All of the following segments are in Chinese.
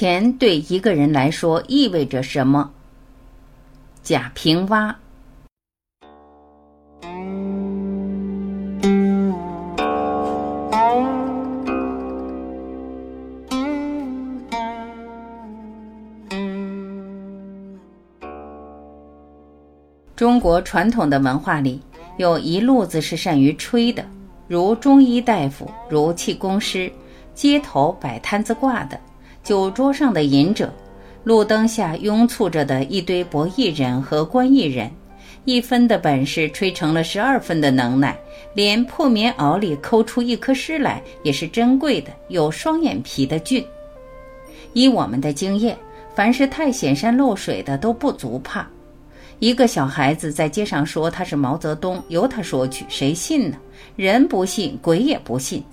钱对一个人来说意味着什么？贾平凹。中国传统的文化里，有一路子是善于吹的，如中医大夫，如气功师，街头摆摊子挂的。酒桌上的饮者，路灯下拥簇着的一堆博弈人和观弈人，一分的本事吹成了十二分的能耐，连破棉袄里抠出一颗虱来也是珍贵的，有双眼皮的俊。以我们的经验，凡是太显山露水的都不足怕。一个小孩子在街上说他是毛泽东，由他说去，谁信呢？人不信，鬼也不信。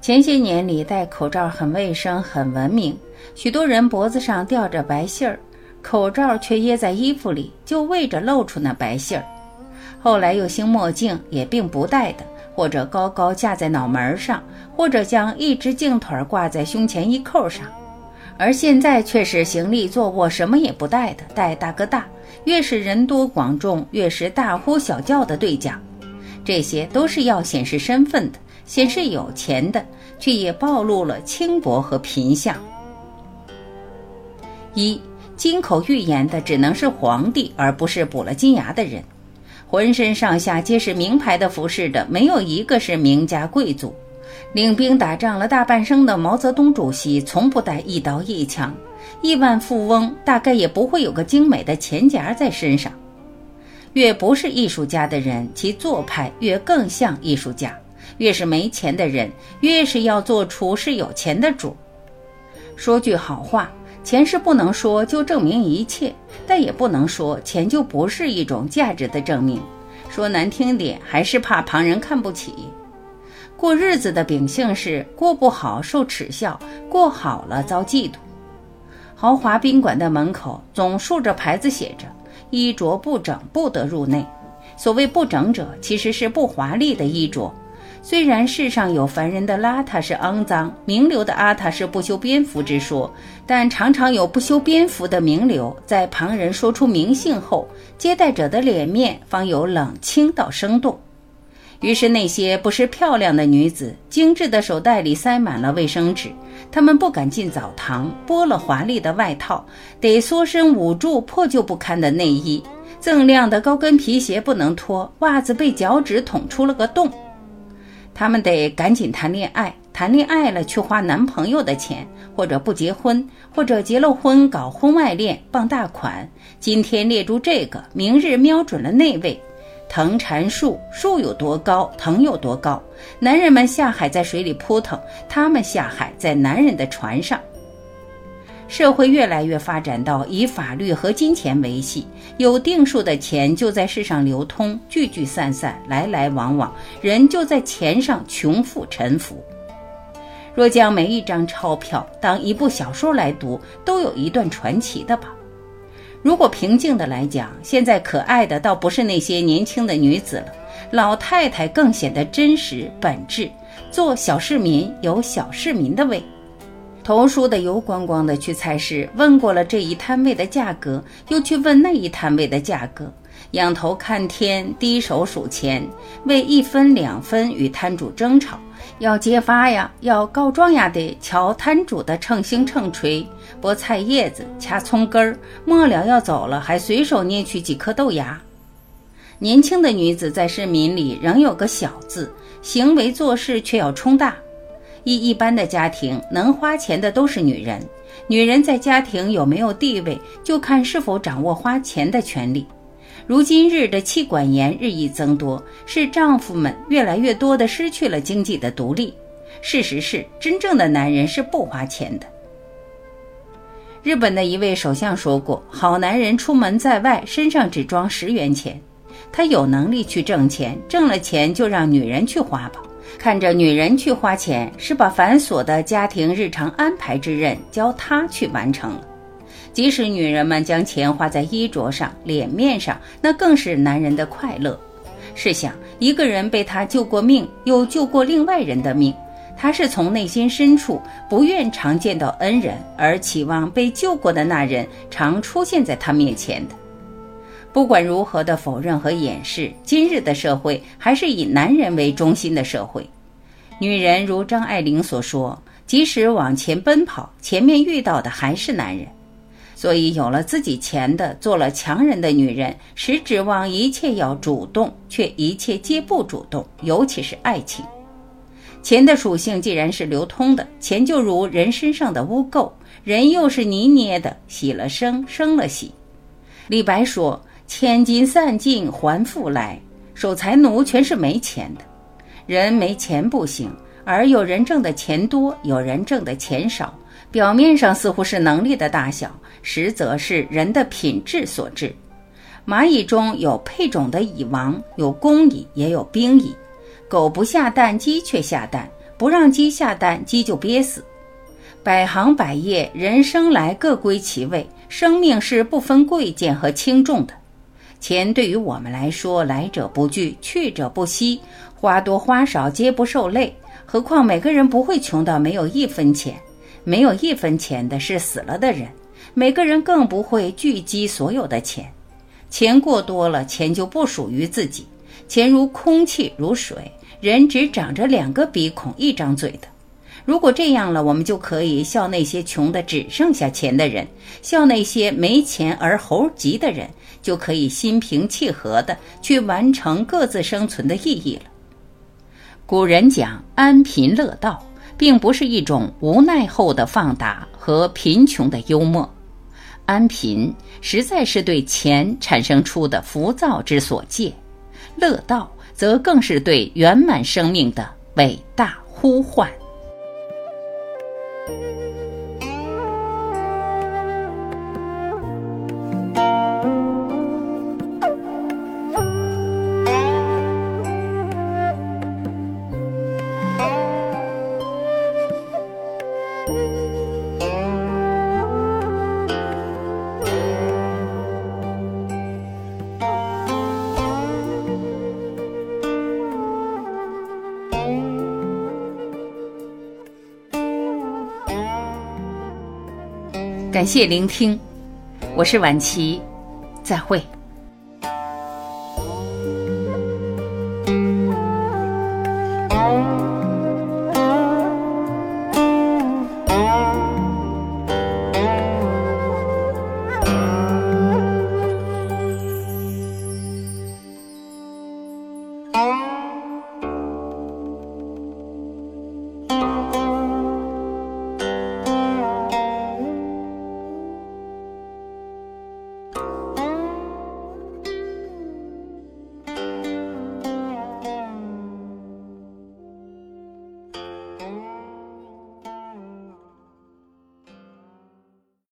前些年里戴口罩很卫生、很文明，许多人脖子上吊着白信儿，口罩却掖在衣服里，就为着露出那白信儿。后来又兴墨镜，也并不戴的，或者高高架在脑门上，或者将一只镜腿挂在胸前衣扣上。而现在却是行立坐卧什么也不戴的，戴大哥大，越是人多广众，越是大呼小叫的对讲。这些都是要显示身份的。显示有钱的，却也暴露了轻薄和贫相。一金口玉言的只能是皇帝，而不是补了金牙的人；浑身上下皆是名牌的服饰的，没有一个是名家贵族。领兵打仗了大半生的毛泽东主席，从不带一刀一枪；亿万富翁大概也不会有个精美的钱夹在身上。越不是艺术家的人，其做派越更像艺术家。越是没钱的人，越是要做出是有钱的主。说句好话，钱是不能说就证明一切，但也不能说钱就不是一种价值的证明。说难听点，还是怕旁人看不起。过日子的秉性是过不好受耻笑，过好了遭嫉妒。豪华宾馆的门口总竖着牌子，写着“衣着不整不得入内”。所谓不整者，其实是不华丽的衣着。虽然世上有凡人的邋遢是肮脏，名流的邋遢是不修边幅之说，但常常有不修边幅的名流，在旁人说出名姓后，接待者的脸面方有冷清到生动。于是那些不失漂亮的女子，精致的手袋里塞满了卫生纸，她们不敢进澡堂，剥了华丽的外套，得缩身捂住破旧不堪的内衣，锃亮的高跟皮鞋不能脱，袜子被脚趾捅出了个洞。他们得赶紧谈恋爱，谈恋爱了去花男朋友的钱，或者不结婚，或者结了婚搞婚外恋傍大款。今天列住这个，明日瞄准了那位。藤缠树，树有多高，藤有多高。男人们下海在水里扑腾，他们下海在男人的船上。社会越来越发展到以法律和金钱维系，有定数的钱就在世上流通，聚聚散散，来来往往，人就在钱上穷富沉浮。若将每一张钞票当一部小说来读，都有一段传奇的吧。如果平静的来讲，现在可爱的倒不是那些年轻的女子了，老太太更显得真实本质。做小市民有小市民的味。头梳的油光光的去菜市，问过了这一摊位的价格，又去问那一摊位的价格，仰头看天，低手数钱，为一分两分与摊主争吵，要揭发呀，要告状呀，得瞧摊主的秤星秤锤，剥菜叶子，掐葱根儿，末了要走了，还随手捏去几颗豆芽。年轻的女子在市民里仍有个小字，行为做事却要冲大。一一般的家庭能花钱的都是女人，女人在家庭有没有地位，就看是否掌握花钱的权利。如今日的妻管严日益增多，是丈夫们越来越多的失去了经济的独立。事实是，真正的男人是不花钱的。日本的一位首相说过：“好男人出门在外，身上只装十元钱，他有能力去挣钱，挣了钱就让女人去花吧。”看着女人去花钱，是把繁琐的家庭日常安排之任交她去完成。即使女人们将钱花在衣着上、脸面上，那更是男人的快乐。试想，一个人被他救过命，又救过另外人的命，他是从内心深处不愿常见到恩人，而期望被救过的那人常出现在他面前的。不管如何的否认和掩饰，今日的社会还是以男人为中心的社会。女人如张爱玲所说，即使往前奔跑，前面遇到的还是男人。所以，有了自己钱的，做了强人的女人，实指望一切要主动，却一切皆不主动，尤其是爱情。钱的属性既然是流通的，钱就如人身上的污垢，人又是泥捏的，洗了生，生了洗。李白说。千金散尽还复来，守财奴全是没钱的。人没钱不行，而有人挣的钱多，有人挣的钱少。表面上似乎是能力的大小，实则是人的品质所致。蚂蚁中有配种的蚁王，有工蚁，也有兵蚁。狗不下蛋，鸡却下蛋；不让鸡下蛋，鸡就憋死。百行百业，人生来各归其位，生命是不分贵贱和轻重的。钱对于我们来说，来者不拒，去者不惜，花多花少皆不受累。何况每个人不会穷到没有一分钱，没有一分钱的是死了的人。每个人更不会聚集所有的钱，钱过多了，钱就不属于自己。钱如空气，如水，人只长着两个鼻孔，一张嘴的。如果这样了，我们就可以笑那些穷的只剩下钱的人，笑那些没钱而猴急的人，就可以心平气和的去完成各自生存的意义了。古人讲安贫乐道，并不是一种无奈后的放达和贫穷的幽默，安贫实在是对钱产生出的浮躁之所借，乐道则更是对圆满生命的伟大呼唤。嗯。感谢聆听，我是晚琪，再会。